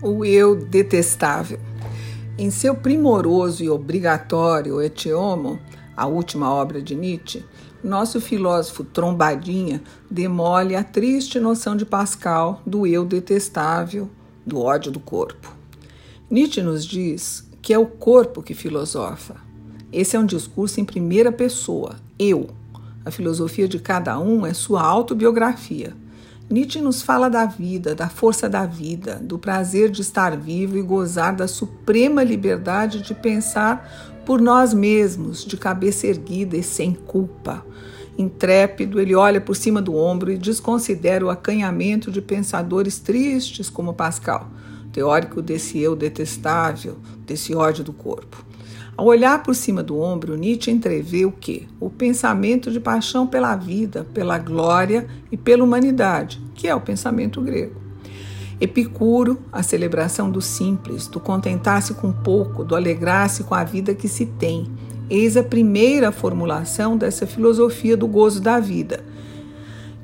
O eu detestável. Em seu primoroso e obrigatório Et Homo, a última obra de Nietzsche, nosso filósofo trombadinha demole a triste noção de Pascal do eu detestável, do ódio do corpo. Nietzsche nos diz que é o corpo que filosofa. Esse é um discurso em primeira pessoa, eu. A filosofia de cada um é sua autobiografia. Nietzsche nos fala da vida, da força da vida, do prazer de estar vivo e gozar da suprema liberdade de pensar por nós mesmos, de cabeça erguida e sem culpa. Intrépido, ele olha por cima do ombro e desconsidera o acanhamento de pensadores tristes como Pascal, teórico desse eu detestável, desse ódio do corpo. Ao olhar por cima do ombro, Nietzsche entrevê o quê? O pensamento de paixão pela vida, pela glória e pela humanidade, que é o pensamento grego. Epicuro, a celebração do simples, do contentar-se com pouco, do alegrar-se com a vida que se tem. Eis a primeira formulação dessa filosofia do gozo da vida.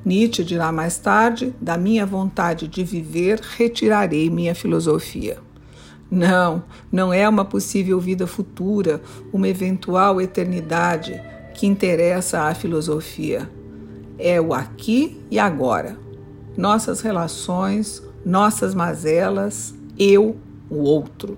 Nietzsche dirá mais tarde: da minha vontade de viver, retirarei minha filosofia. Não, não é uma possível vida futura, uma eventual eternidade que interessa à filosofia. É o aqui e agora. Nossas relações, nossas mazelas, eu, o outro.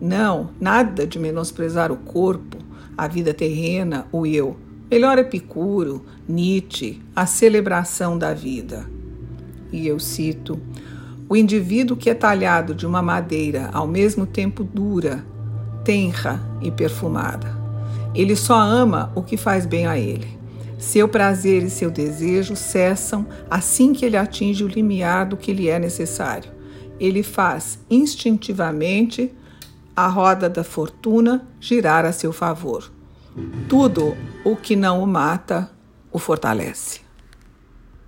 Não, nada de menosprezar o corpo, a vida terrena, o eu. Melhor Epicuro, Nietzsche, a celebração da vida. E eu cito: o indivíduo que é talhado de uma madeira ao mesmo tempo dura, tenra e perfumada. Ele só ama o que faz bem a ele. Seu prazer e seu desejo cessam assim que ele atinge o limiar do que lhe é necessário. Ele faz instintivamente a roda da fortuna girar a seu favor. Tudo o que não o mata o fortalece.